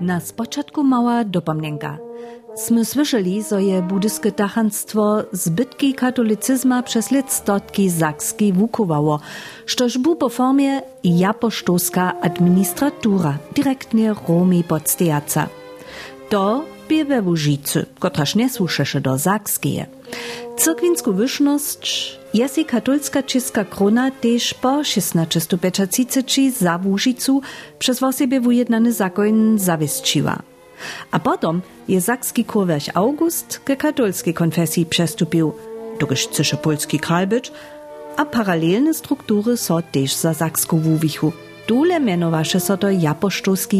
Na spočatku mała dopomnienka. Sme słyszeli, że je buddyskie tachanstwo zbytki katolicyzma przez lat zakski wukowało, sztoż bu po formie japosztowska administratura, direktnie Romi podstejaca. To bie we Łużycy, kotraż nie słyszesze do zakskie. Cyrkwinsku wyszność jest i katolska czeska krona też po 1650 za Łużycu przez wosebie wujednany zakon zawieszczyła. A potom je zakski kurwerch August ke katolskiej konfesji przestupił, dokiż cysze polski kraj być, a paralelne struktury so też za zaksku wuwichu. Dole mianowaše so to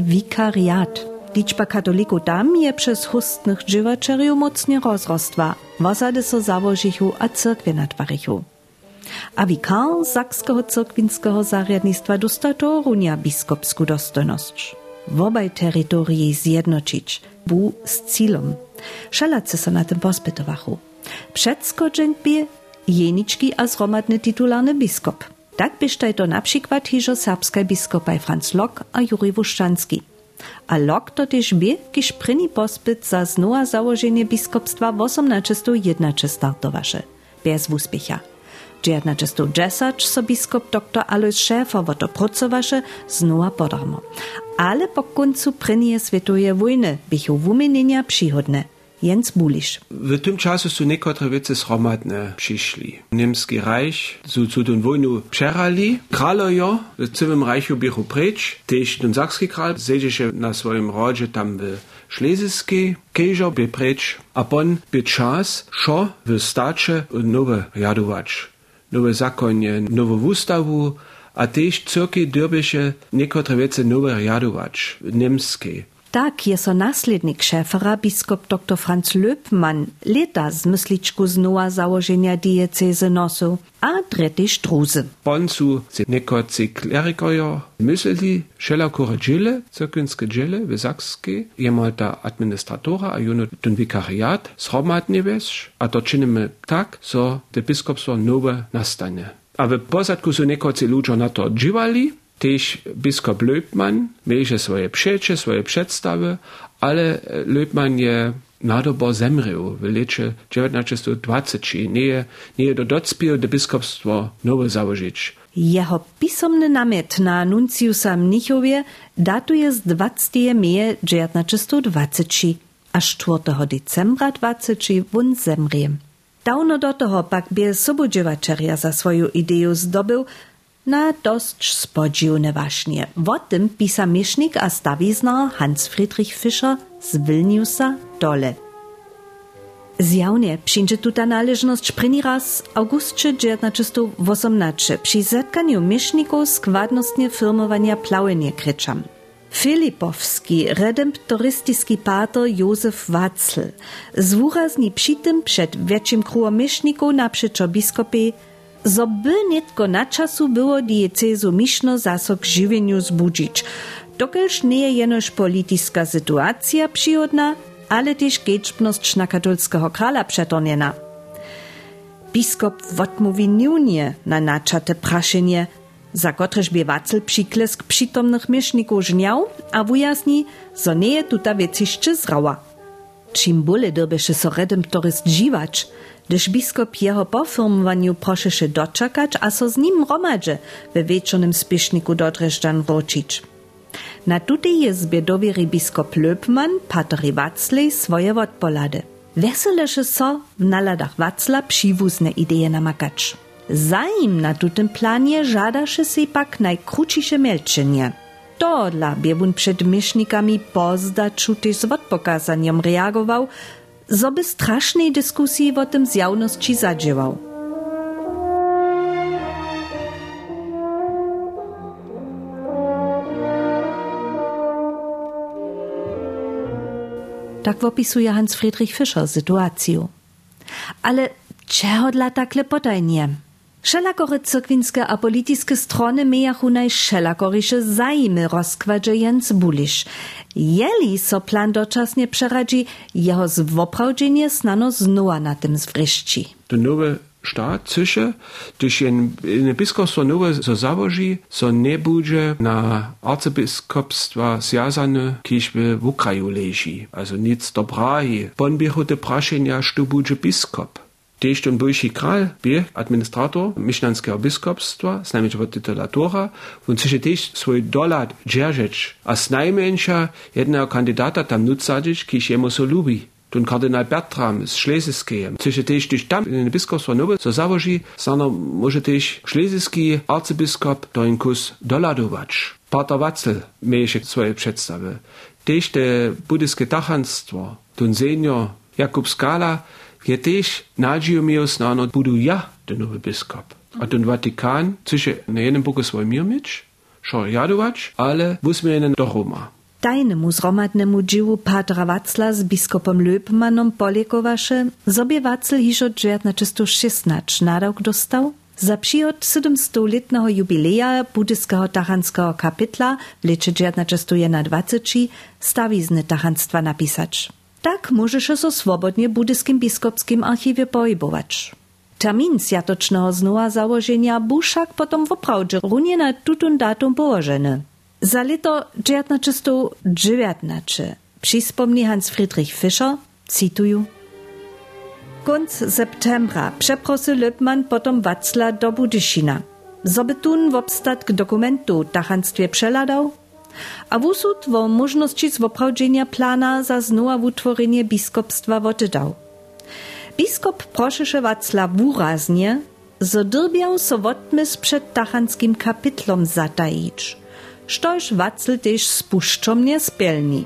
wikariat. Liczba katolików tam je przez hustnych dżywaczeriów mocnie rozrostła. Wosady so a cyrkwie natwarichu. A wikar zakskiego cyrkwinskiego zariadnictwa dosta to runia biskopsku dostojność. Wobaj terytorii zjednoczyć, bu z cilom. Szalacy so na tym pospytowachu. Przedsko dżękbie jeniczki a zromadny titularny biskop. Tak bysztaj to na przykład hiżo serbskaj biskopaj Franz Lok a Juri Wuszczanski. A Lok to też bie, kiż pryni pospyt za znowa założenie biskopstwa w 1801 startowasze. Bez uspiecha. 1910 so biskop dr Alois Schäfer wo to pracowaše znowa podarmo. Ale po końcu prvnie svetovej wojny bychu wumienienia przychodne. Jens Bulisz. W tym czasu są niektóre wiece schromadne przyszli. Niemski Reich su zu den wojnu przerali. Kralojo w całym Reichu bychu precz. Też ten sakski kral sedzie się na swoim rodzie tam w Schlesisky, Kejżo by precz. A pon by czas, szo w stacze nowe jadować. Nowe zakonie, nową ustawu, a też cyrki dyrbysze niektóre wiece nowe jadować, niemskie. Tak je so naslednik Schäfera, biskop dr Franz Löbmann, leta z mysličku znova założenia dieceze a dreti štruzy. Boncu se nekoci klerikojo mysleli, šelakore džile, cyrkvinske džile v Sakske, jemal ta administratora, a juno ten vikariat, sromadni veš, a to činimy tak, so de biskopstvo nowe nastane. A w posadku su nekoci ludzie na to dživali, Też biskop Löbmann miejże swoje przecze, swoje przedstawy, ale Löbmann je nadobo zemrył w lecie 1920. Nie, nie do docpił do biskopstwo nowe założyć. Jeho pisomny namiet na nunciusa Mnichowie datuje z 20. meje 1920, a 4. decembra 20 wun zemriem. Dawno do toho pak bie sobodziewaczerja za swoją ideę zdobył, na dość spodziewne właśnie. O tym pisa miesznik a stawiznar Hans Friedrich Fischer z Vilniusa dole. Zjawnie przyjdzie tuta należność pryni raz augustcze 1918 przy zetkaniu mieszników składnostnie firmowania plałenie kryczam. Filipowski, redemptorystyczny pater Józef Wacl, zwurazni przy tym przed wieczym krułom mieszników naprzeczo biskopie zo by netko na czasu było diecezu mišno zaso k živenju zbudzić. Dokelž nie je jenož polityska sytuacja przychodna, ale też geczbność na katolskiego krala przetorniena. Biskop odmówi niunie na naczate praszenie, za kotreż by wacel przyklesk przytomnych mieszników żniał, a wujasni, zo nie je tuta wieciszczy zrała. Czym bole dobysze so redemptorist dziwać, gdyż biskop jeho po firmowaniu proszeše doczekać, a so z nim romadże we wieczornym spieszniku do Dreżdżan wrócić. Na tutej jezbie dowiery biskop Löbmann, pater Waclej, swoje odpolady. Weseleše so w naladach Wacla przywózne idee namakać. Zaim na tutym planie żadaše se pak najkrócisze melczenie. To dla biewun przed miesznikami pozdaczu też z odpokazaniem reagował, zo by strasznej dyskusji o tym zjawności zadziewał. Tak opisuje Hans Friedrich Fischer sytuację. Ale czego dla takle potajnie? Szelakory cyrkwinske a politiskie strony mejachu najszelakorysze zajmy rozkładzie Jens Bulisz. Jeli so plan doczasnie przeradzi, jeho zwoprawdzenie snano znowa na tym zwryszci. To nowe štát, cože, když jen biskupstvo nové so založí, so nebude na arcibiskupstva zjazane, když v Ukraju leží. Also nic do Prahy. Bon prašenia, što bude biskup. Tež ten bojší král byl administrator myšlenského biskupstva, znamená titulatura, on si tež svoj dolat džeržeč a snajmenša jedného kandidáta tam nutsadič, když jemu so lubí. Tun kardinal Bertram z Schlesiskie. Zwischen tež, když tam in den Biskupstwo Nobel so załoži, sondern może tež Schlesiski arcybiskup do in kus doladovač. Pater Watzel mieje swoje przedstawy. Tež te buddhiskie tachanstwo, tun senior Jakub Skala, nađio mi osnano budu ja den nowy biskup. A tun Vatikan, zwischen na jednym svoj mirmič, šo jadovač, ale vusmjenen do Roma. Tajnemu zromadnemu dziwu Patra Wacla z biskopom Löpmanom poliekowaše, zobie Wacel hižo 1916 nadawk dostał, za przyjot 700-letnego jubileja buddhiskiego tachanskiego kapitla w lecie 1921 stawizny tachanstwa napisać. Tak możesz so swobodnie buddhiskim biskopskim archiwie poibować. Termin zjatocznego znowa założenia był wszak potom w oprawdzie runie na tutun datum położony. Za leto 1919 przyspomni Hans Friedrich Fischer, cytuję, Konc septembra przeprosy Löbman potom Wacla do Budyszina. Zobetun w obstatk dokumentu tachanstwie przeladał, a wusud wo możności zwoprawdzenia plana za znowa utworzenie biskopstwa wotydał. Biskop proszysze Wacla wuraznie, zodyrbiał so wotmys przed tachanskim kapitlom zatajić – štož Wacel tež spuščomne spelni.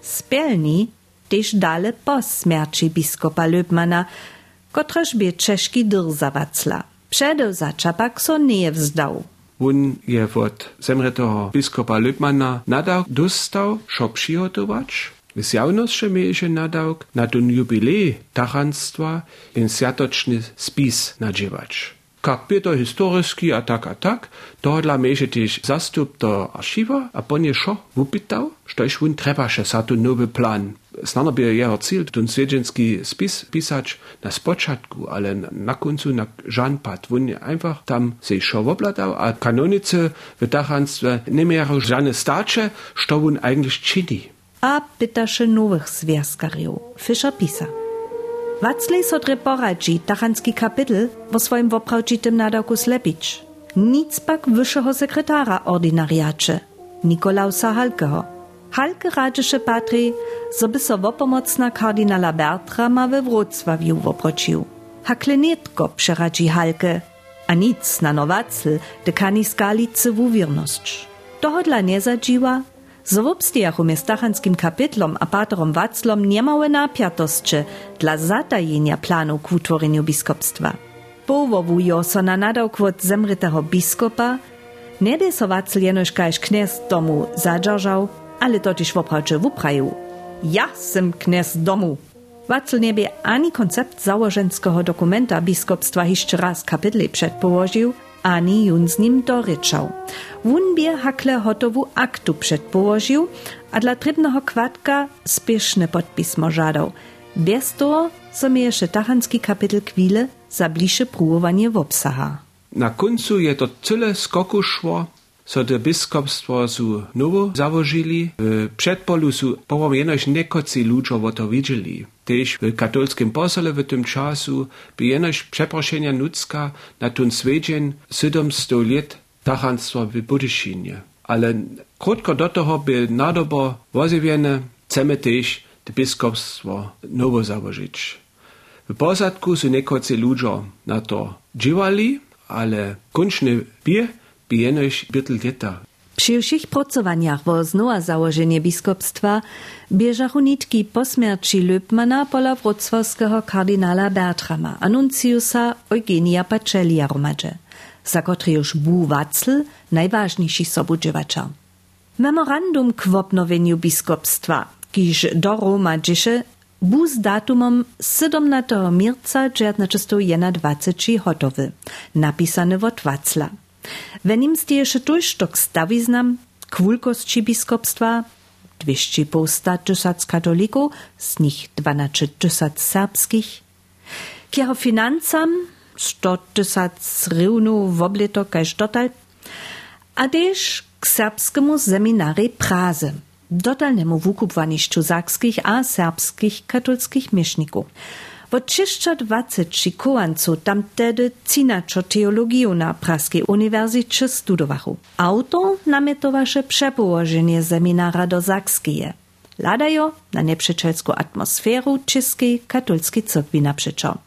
Spelni tež dale po smierci biskupa Löbmana, kotraž bie češki drza Wacla. Předevzača pak so nie vzdał. On je od biskupa Löbmana nadal dostał, šo přihotovač, Zjawność miejże nadałk na ten jubilej in zjatoczny spis nadziewać. Jak by to historyski a tak a tak, to dla też zastup do archiwa, a szo sztoś wun trebasze za ten nowy plan. By jeho cíl, ten swiedzenski spis pisać na spoczatku, ale na końcu na żan pad. Wun einfach tam se szo wobladał, a kanonice w tachanstwie nie miały żadne stacze, što wun eigentlich czyni a pytaše nowych związkariów. Fischer pisa. Waclej sodre poradzi tachanski kapitel wo swoim woprawdzitym nadawku slepić. Nic pak wyższego sekretara ordinariacze, Nikolausa Halkeho. Halke radzisze patry, żeby so wopomocna kardynala Bertrama we Wrocławiu woprocił. Haklenetko przeradzi Halke, a nic na nowacl de kani skalicy w uwierność. Dohodla nie zadziła, z wobstijachu miestachanskim kapitlom a paterom Waclom napiatosće dla zatajenia planu k utworeniu biskopstwa. Połowujo so na nadawk od zemrytego biskopa, nie by so Wacl jenoś domu zadżarzał, ale totiž woprawcze wupraju. Ja sem kniez domu. Wacl nie by ani koncept założenskiego dokumenta biskopstwa jeszcze raz kapitli przedpołożył, ani jun z nim doryczał. Wun bie hakle hotowu aktu przedpołożył, a dla trybnego kwadka spieszny podpis możadał. Bez toho so mi jeszcze tachanski kapitel kwile za bliższe próbowanie w obsaha. Na końcu je to tyle skoku so de biskupstwo su nowo założyli. W przedpolu su powiem jenoś niekocy ludzie to widzieli. Tež w katolskim posole w tym czasu by jenoś przeproszenia nudzka na ten swiedzień 700 lat tachanstwa w Budyszynie. Ale krótko do toho by nadobo woziwiene chcemy też biskupstwo nowo założyć. W posadku su niekocy ludzie na to dziwali, ale kończny bier by jenoś bytl leta Przy všich pracowaniach wo znowa założenie biskupstwa bieżachu nitki po śmierci Löbmana pola wrocławskiego kardynala Bertrama, anunciusa Eugenia Pacellia romadze, za który już był Wacl najważniejszy sobudziewacza. Memorandum k obnowieniu biskupstwa, kiż do Roma dzisze, był z datumem 17 marca 1921 hotowy, napisany od Wacla. Wenn im stieše tujštok staviznam, kvulkostči biskopstva, 250 tysac katolików, z nich 12 tysac serbskich, k jeho financam 100 tysac rywnu w oblito kaž dotal, a też k serbskiemu seminari Praze, dotalnemu wukupwaniszczu sakskich a serbskich katolskich mieszników. Wo 320 kołanców tam tedy cinaczo teologiju na Praskiej Uniwersycie studowachu. Auto nametowaše przepołożenie seminara do Sakskie. Ladajo na neprzeczelską atmosferu czeskiej katolskiej cyrkwi naprzeczą.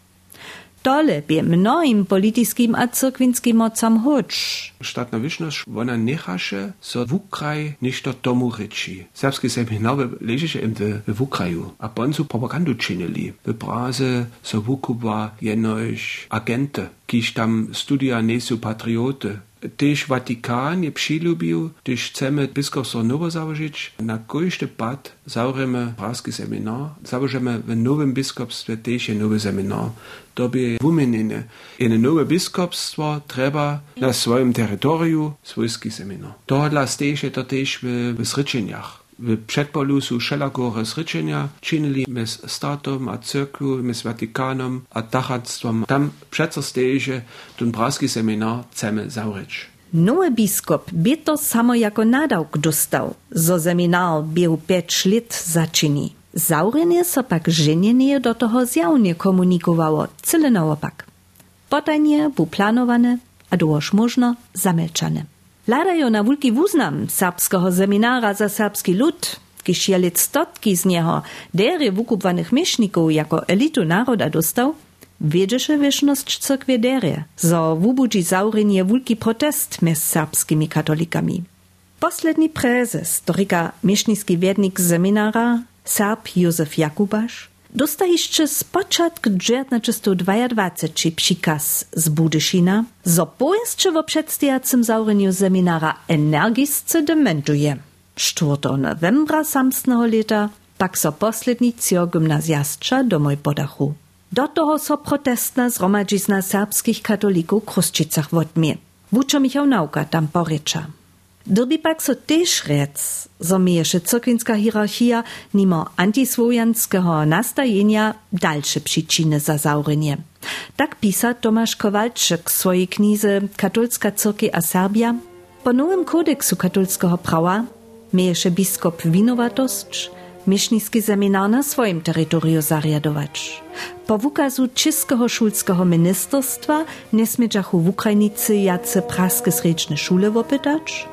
Tole bie mnohim politiskim a cyrkwinskim mocam huč. Štátna vyšnosť, ona nechaše so v Ukraj ništo tomu reči. Serbski seminar ležeše im v, v Ukraju. A boncu propagandu činili. V Praze so vukuba jenož agente, kiž tam studia nesu patrioty. Tež Vatikan je přilubil, když chceme biskupstvo novo založiť, na kojšte pad zaureme pražský seminar, založíme v novém biskupstve tež je nový seminar. To by vumenine. Jedno nové biskupstvo treba na svojom teritoriu svojský seminar. Tohle stež je to tež v, v Sričeniach. W przedpolu są wszelako zryczenia czynili mes statom a cyrklu, mes Vatikanom a tachactwom. Tam przeco steje ten praski seminar chcemy zaureć. Nowy biskup by to samo jako nadałk dostał, zo był pięć lat zaczyni. Zaurenie so pak żenienie do toho zjawnie komunikowało, cyle naopak. Potajnie był planowane, a dołoż można zamelczane. Ladajo na wulki wuznam serbskiego seminara za serbski lud, kiż je lit stotki z niego dery wukupwanych mieszników jako elitu naroda dostał, wiedziesze wieszność cyrkwie dery, zo wubudzi zaurenie wulki protest mes serbskimi katolikami. Posledni prezes, dorika miesznicki wiednik seminara, Serb Józef Jakubasz, Dosta jeszcze z początku 1922 przykaz z Budyszina, zo pojeszcze w przedstawiacym zaureniu seminara energisce dementuje. 4 novembra samstnego leta pak so posledni cio gymnazjastcza domoj podachu. Do toho so protestna zromadzizna serbskich katolików w Kruszczycach wodmie. Wuczo Michał Nauka tam porycza. Derby pak so tež rec, zo mieješe cyrkwinska hierarchia nimo antiswojanskiego nastajenia dalsze przyczyny za zaurenie. Tak pisa Tomasz Kowalczyk w swojej knize Katolska cyrkiew a Serbia. Po nowym kodeksu katolskiego prawa mieješe biskop winowatość, miesznicki seminar na swoim terytorium zariadować. Po wukazu czeskiego szulskiego ministerstwa nie smiedziachu w Ukrajnicy jace praskie srečne szule wopytać,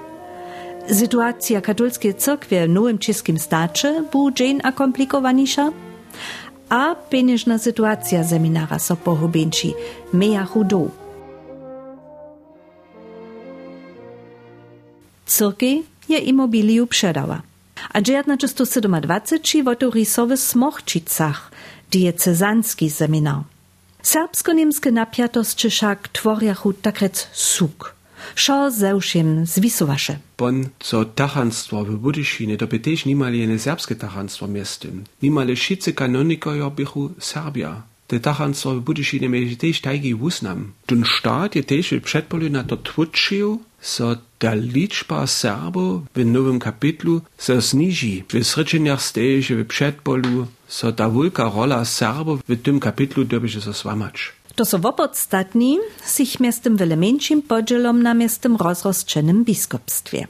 Sytuacja katolskiej cyrkwie w nowym czeskim stacie była dzień a pieniężna sytuacja seminara so pohubienci meja chudu. Cyrkiej je imobiliu przedała. A 1927 w Otorisowy Smochčicach diecezanski seminar. Serbsko-niemskie napiatości wszak tworiachu takrec suk – Šo zewšim zwisowaše. Bon, co tachanstwo w Budyšinie, to by też nimali jene serbskie tachanstwo miestem. Nimale šice kanonikojo bychu Serbia. Te tachanstwo w Budyšinie mieli też tajgi wusnam. Ten stat je też w przedpolu na to twuczył, so ta liczba Serbów w nowym kapitlu so zniži. W srečeniach steje, w przedpolu so ta wielka rola Serbów w tym kapitlu doby się so swamać. To so wopodstatni sich miestem wiele mniejszym podzielom na miestem rozrozczenym biskupstwie.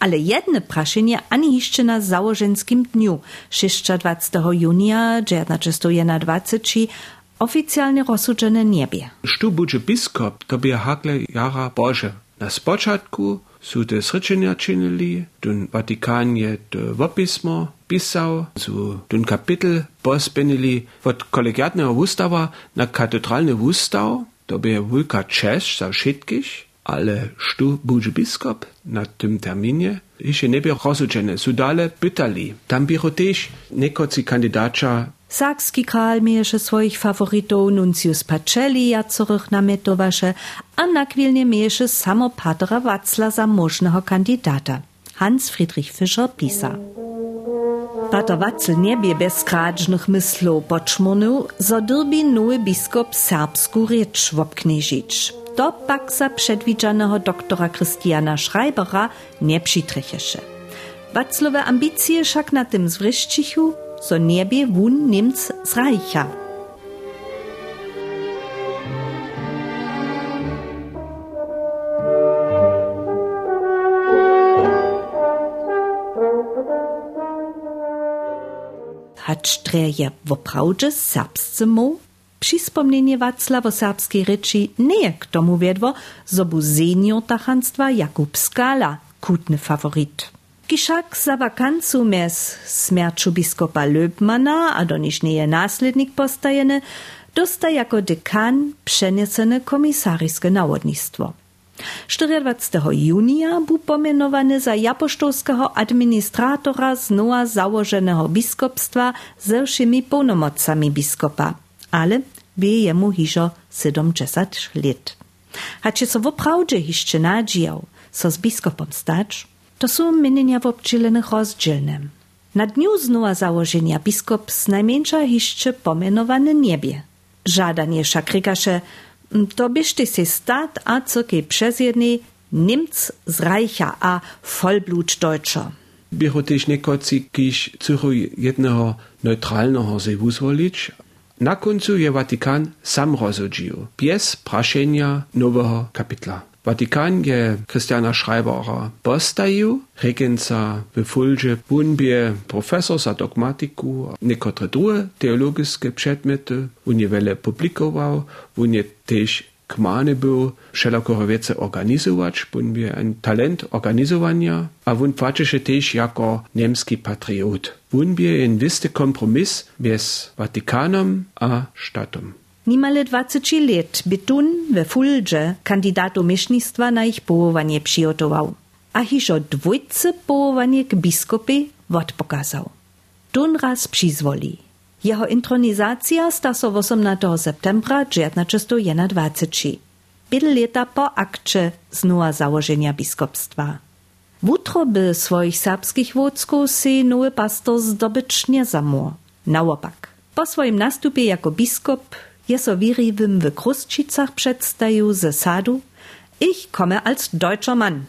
Ale jedne praszenie ani jeszcze na założenskim dniu 26 junia 1921 oficjalnie rozsudzone niebie. Stu bude biskop, to by hakle jara Boże. Na spoczatku su te srečenja činili, dun Vatikan je to vopismo pisał, su dun kapitel pospenili od kolegiatnego ustawa na katedralny ustaw, to by wulka czesz za wszystkich, ale stu budże biskop na tym terminie, jeszcze nie było rozsudzene, su dale pytali. Tam było też niekoci kandydacza Sakski kral mieješe swoich favoritów Nuncius Pacelli jacorych nametowaše, a nakwilnie mieješe samo Patra Wacla za możnego kandidata. Hans Friedrich Fischer pisa. Pater Wacel nie bie bez kradźnych myślów poczmunu, zo dyrbi nowy biskop serbsku rzecz wobknieżyć. to pak za przedwidzanego doktora Christiana Schreibera nie przytrychesze. Waclowe ambicje však na tym zwryszczychu, so niebie wun Niemc zreicha. Hać odstrelja v pravdže srpscemu, přispomnění Václavo Sábský reči nie k tomu vedlo, zobu senior tachanstva Jakub Skala kutne favorit. Kišak za vakancu mes smrču biskopa Löbmana, a do niž nie následnik postajene, dosta jako dekan přenesene komisarijske nawodnictwo. 24. junia był pomianowany za japoštowskiego administratora znowa założonego biskupstwa ze wszymi pełnomocami biskupa, ale wie jemu hiżo 70 lat. Hacie so woprawdzie jeszcze nadział, so z biskupom stać, to są mienienia w obdzielenych rozdzielne. Na dniu znowa założenia biskup z najmniejsza jeszcze pomianowany niebie. Żadanie szakrikasze to się stat a co kej przez jednej Nimc z Reicha a Vollblut Deutscher. Było też niekoci, kiż cuchu jednego neutralnego se wuzwolić. Na je Watykan sam rozhodził, bez praszenia nowego kapitla. Vatikan Vatikanje Christiana Schreibera Bostaju, regenza befulge bunbie Professor sa dogmatiku, nekotre druge teologijske predmete, on je vele publikoval, on je tež kmane był wszelakorewiece organizować, bun bie ein talent organizowania, a wun patrzysze też jako niemski patriot. Wun bie en wiste kompromis między Vatikanem a Statom. Nimale 20 let by tun we Fulge kandidatu miesznictwa na ich powołanie przygotował, a hiżo dwójce powołanie k biskupy odpokazał. Tun raz przyzwoli. Jeho intronizacja sta so 18. septembra 1921. Biedl leta po akcie znowa założenia biskupstwa. Wutro by swoich serbskich wódzków si nowy pastor zdobyć nie zamór. Naopak. Po swoim nastupie jako biskup je so wirivim w Kruszczycach przedstawił ze sadu Ich komme als deutscher Mann.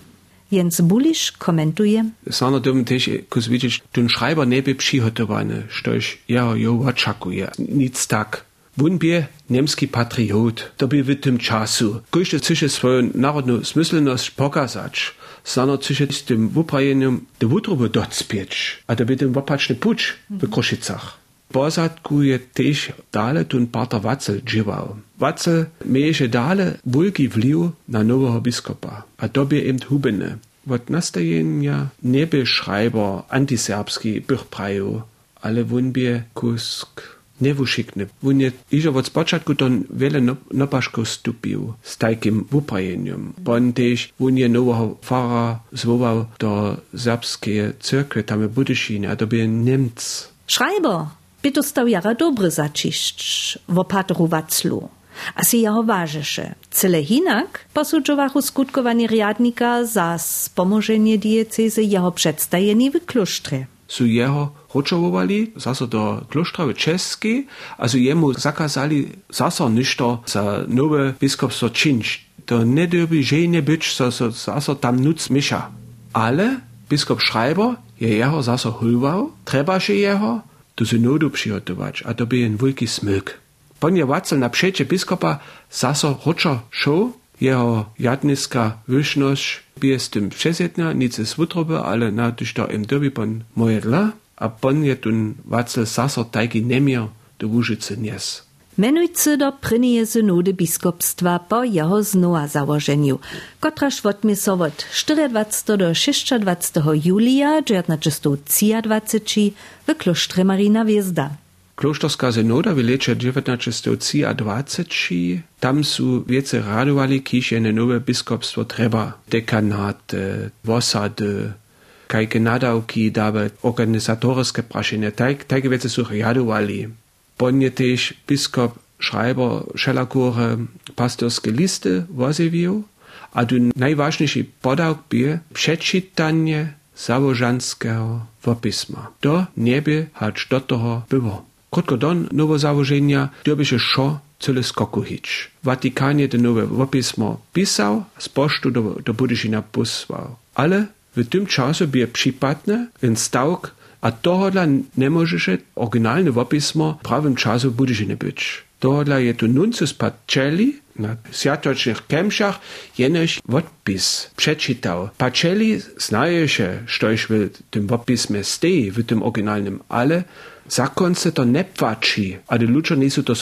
Jens Bulisch komentuje. Sana dürfen też kus widzieć, ten Schreiber nie by przygotowany, stoś ja jo oczekuje. Nic tak. Wunbie niemski patriot, to by w tym czasu. Kościół chce swoją narodną smyslenność pokazać. Sana chce z tym wuprajeniem do wutrobu docpieć, a to by tym wopaczny pucz w Kruszycach. Pozadku je też dale tun pater Wacel džiwał. Wacel mieješe dale wulki wliw na nowego biskupa, a tobie im hubene. Od nastajenia nie by schreiber antiserbski bych ale bie kusk niewuszikny. Wun je iżo od spoczatku to wiele nopaszko stupił z takim wuprajeniem. Bon też wun je nowego fara zwołał do serbskie cyrkwy tam w Budyszynie, a to by Niemc. Schreiber! By dostał jara dobry zaciszcz w opatru Waclu. A si jeho vážeše. Cele hinak posudžovachu skutkovanie riadnika za spomoženie dieceze jeho przedstajení w klusztrze. Su jeho ročovovali zase do kluštra v Česky a su jemu zakazali zase ništo za nové biskupstvo činč. To ne dobi žene byč, so, so zase tam nuc miša. Ale biskup Schreiber je jeho zase hulval, trebaše jeho, do synodu przygotować, a to by jen wielki smyk. Ponie Wacel na przecie biskupa zaso roczo show, jeho jadniska wyszność by z tym przesjedna, nic z ale na tyś to im dobi pon moje dla, a pon je tun Wacel zaso tajki nemier do Łużycy nies. Menujcy do prynie synody biskupstwa po jeho znowa założeniu, kotraż odmiso od 24 do 26 julia 1923 w klosztrze Marina Wjezda. Kloštorska synoda w lecie 1923 tam su wiece radowali, kiż je biskupstwo treba. Dekanate, wosady, kajke nadawki, dabe organizatorskie praszenie, tak, wiece su radowali. Bonje też biskup Schreiber Schellakure pastorskie listy woziwił, a tu najważniejszy podał bie przeczytanie założanskiego wopisma. To niebie hać do toho było. Krótko don nowo założenia, to by się szo cyle skoku hić. Watykanie te nowe wopismo pisał, z posztu do, do Budyżina posłał. Ale w tym czasie był przypadny ten stałk, a tohodla oryginalne wopismo w prawym czasu w Budyżynie być. Tohodla je tu nuncus Pacelli na światocznych kemszach jenoś wodpis przeczytał. Pacelli znaje się, sztoś w tym wopismie stoi, w tym oryginalnym, ale zakonce to nie płaci, a ludzie nie są to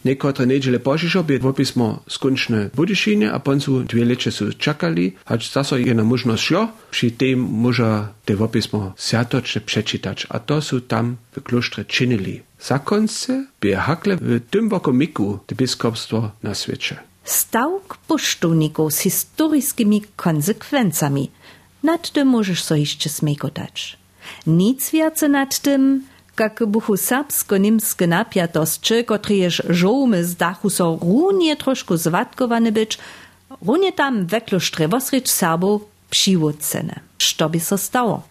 sopokrynili. Niekotre nedźele požišo by wopismo skončne budyšine a poncu dwie leče su čakali, hač zaso je na možnost šlo, przy tym może te wopismo sjatočne przeczytać, a to su tam w kloštre činili. Zakonce by hakle w tym wokomiku te biskupstwo na świecie. Stałk posztowników z historycznymi konsekwencjami. Nad tym możesz so jeszcze smekotać. Nic więcej nad tym, jak buchu serbsko-nimskie napiatosće, kotrež žołmy z dachu so runie troszkę zwatkowane być, runie tam weklosztre wosrycz Serbów so stało?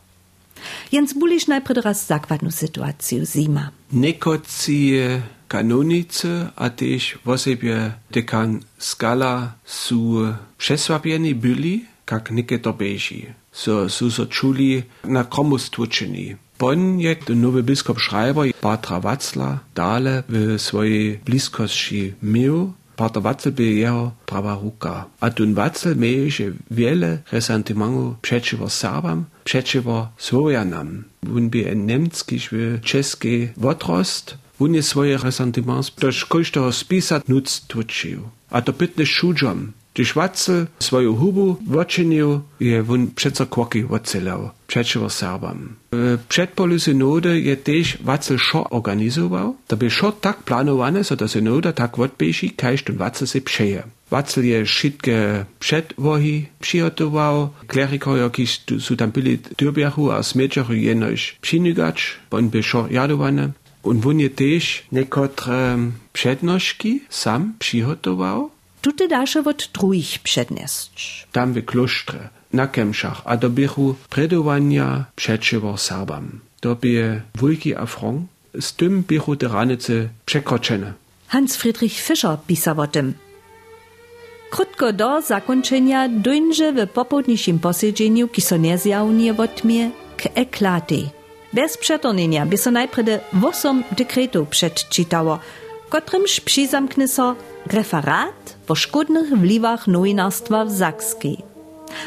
Jens buliš najprej raz zakładną sytuację zima. Nekoci kanonice, a też wosebie dekan skala su przesłabieni byli, jak niekiedy beži. So, so czuli na komu stłuczeni. Bonn je nowy biskup Schreiber Patra Watzla dale w swojej bliskości mił. Pater Watzel by jeho prawa ruka. A tun Watzel mieje się wiele resentymentu przeciwko Serbam, przeciwko Słowianam. On by en niemski czeski wodrost, on je swoje resentiments do szkolskiego spisa nutz tuczył. A to pytne szudziom, Gdyż Watzel swoją hubu woczynił, je won przeco kwoki odcelał przeciwko Serbam. W przedpolu synody je też Watzel szo organizował. To by szo tak planowane, so ta synoda tak odbieži, kajż ten Watzel se przeje. Watzel je wszystkie przedwohi przygotował, klerikowie, jakiś su tam byli Dürbiachu, a smedżachu jenoś przynygać, bon by szo jadowane. Und won je też niekotre przednożki sam przygotował, Tute daše od drugich přednesć. Tam w kloštre, na Kemšach, a do bychu predovania przeciwko Serbam. To by wulki affront, z tym bychu te przekroczone. Hans Friedrich Fischer pisał o tym. Krótko do zakończenia dojdzie w popołudniczym posiedzeniu, ki so od mnie, k eklaty. Bez przetornienia by so najpierw 8 dekretów przedczytało, kotrymż przyzamknie so referat o szkodnych wliwach nowinarstwa w Zakskiej.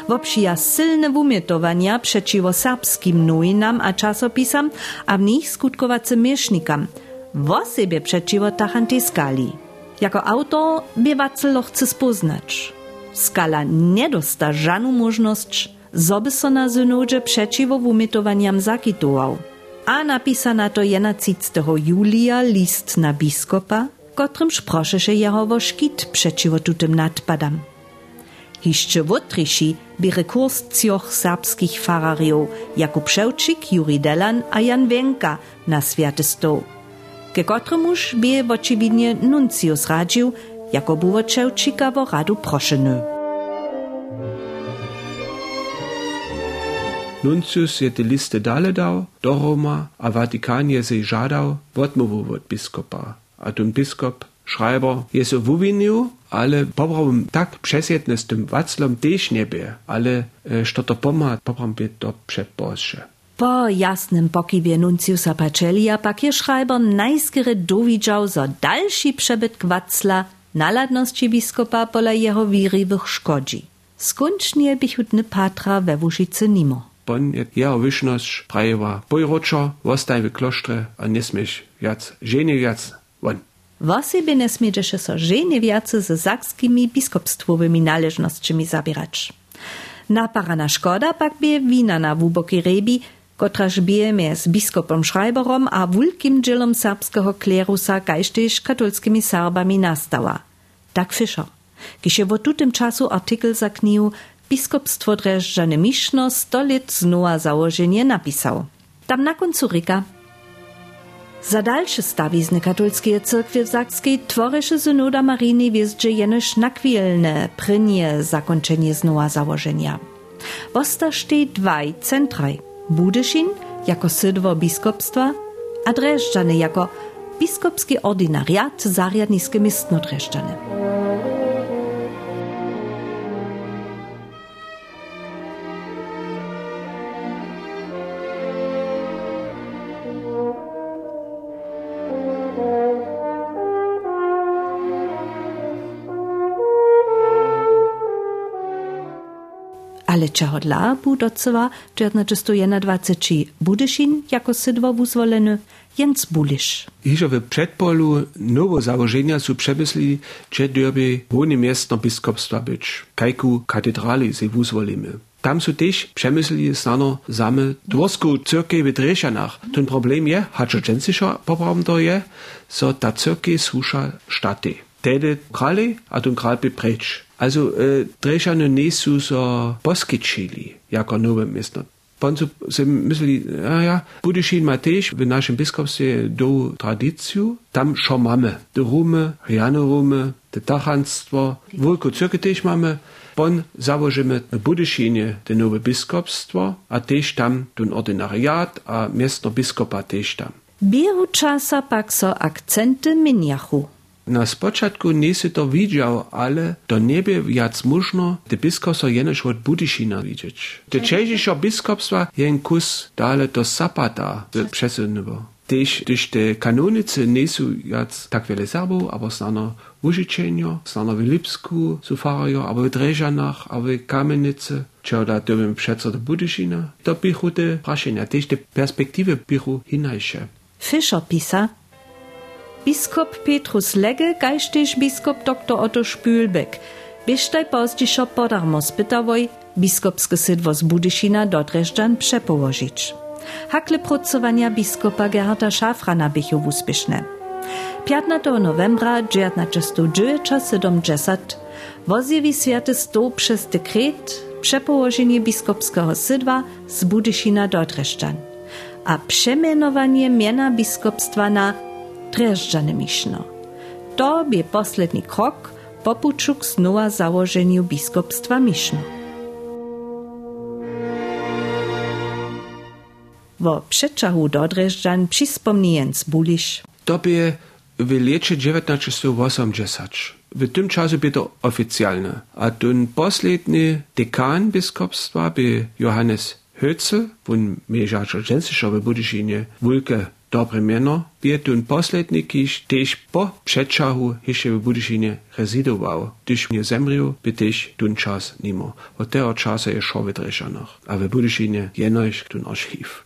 Wopšija silne wumjetowania przeciwko serbskim nowinam a czasopisam, a w nich skutkowacy miesznikam, wo siebie przeciwko tachantej skali. Jako autor by Wacelo chce spoznać. Skala nie dosta żadną możność, zoby so na synodzie przeciwko wumjetowaniam zakitował. A napisana to 11 julia list na biskopa, kotrymż proszę jeho wo szkit przeciwko tutym nadpadam. Hiszcze wotriši by rekurs cioch serbskich farariów Jakub Szewczyk, Juri Delan a Jan Wenka na święty stoł. Ke kotrymuż by oczywiście nuncius radził, jako było Szewczyka wo radu proszeny. Nuncius je te liste dale dał do Roma, a Watykan je se żadał odmowu od biskupa a ten biskop Schreiber je so wywinił, ale poprawom tak przesjedne z tym Waclom też nie by, ale e, što to pomaga, poprawom by to przedboższe. Po jasnym pokiwie nunciusa Pacelia pak je Schreiber najskiery dowidział za dalszy przebytk Wacla naladności biskupa pola jeho wirywych szkodzi. Skończnie bichutny patra we Wuszicy nimo. Bon je jeho wyszność prajewa bojrocza, wostaj w klosztre, a nie śmiesz wiac, żenie wiac, Won. Wosebie nie smiedzisze so żenie wiace ze sakskimi biskupstwowymi należnościami zabierać. Naparana szkoda pak bie wina na wuboki rebi, kotraż bie z biskupom Schreiberom a wulkim dzielom serbskiego klerusa gajsztyż katolskimi Serbami nastała. Tak Fischer. Kische wo tutem czasu artykel zaknił, biskupstwo Dreżdżane Miszno sto lat znowa założenie napisał. Tam na końcu ryka za dalsze stawizny katolskie cyrkwie w Zakskiej tworysze synoda Maryjnej wjeździe jenoż nakwilne, prynie zakończenie znowa założenia. Wostażtej dwaj centraj. Budyszin jako sydwo biskupstwa, a Dreżdżany jako biskopski ordinariat zarjadniske mistno Dreszczany. Ale čeho dla budocova 1921 Budyšin jako sydwo wuzwoleny Jens Bulisz. Hižo w przedpolu nowo założenia su przemyśli, że derby wony miestno biskupstwa być, kajku katedrali se wuzwolimy. Tam su też przemyśli znano same dworsku cyrkej w Dreszanach. Ten problem je, haczo dżensiszo poprawem to je, so ta cyrkej susza sztaty. Tedy krali, a ten kral by precz. Also äh, Drešane nisu so poskičili jako nowe miasto. Poncu se myśli, a ja, Budyšin ma też w naszym biskupstwie do tradycju, tam šo mamy. De rumy, Jane rumy, de tachanstwo, wulko cyrky też mamy. Pon założymy w Budyšinie te nowe biskupstwo, a też tam ten ordinariat, a miasto biskupa też tam. Bieru czasa pak so akcenty miniachu. Na spočatku nisi to widział, ale to niebie wiac można te biskopstwo jenoż od Budyšina widzieć. Te czejszego biskopstwa jen kus dale do Zapata przesunęło. Też, też te kanonice nie są jac tak wiele Serbów, aber znano w Użyczeniu, znano w Lipsku, Sufario, aber w Dreżanach, a w Kamenicy. Čo da dobym przeco do Budyšina. To bichu te praszenia, też te perspektywy bichu hinajsze. Fischer pisa, Biskop Petrus Legge, geistlich Biskop Dr. Otto Spülbeck. Bisztaj pozdiszo podarmo spytawoj, biskopskie sydwo z Budyšina do Dreżdżan przepołożyć. Hakle pracowania biskupa Gerharda Szafrana bychu uspieszne. 15 novembra 1970 wozjewi Święty Sto przez dekret przepołożenie biskopskiego sydwa z Budyšina do a przemianowanie miana biskopstwa na Miszno. To bie posledni krok popuczuk znowa założeniu biskupstwa Miszno. Wo przeczahu do Dreżdżan przyspomni Jens Bulisz. To by w lecie 1980. W tym czasie by to oficjalne. A ten posledni dekan biskupstwa by Johannes Hötzel, wun mieżacza dżensisza w Budyšinie, wulke dobre miano, bie tun posledni kiś tež po předčahu ještě v Budyšinie rezidoval. Když mě zemřel, by tež tun čas nimo. Od toho časa je šo v Drešanoch. A v Budyšinie jenož tun archiv.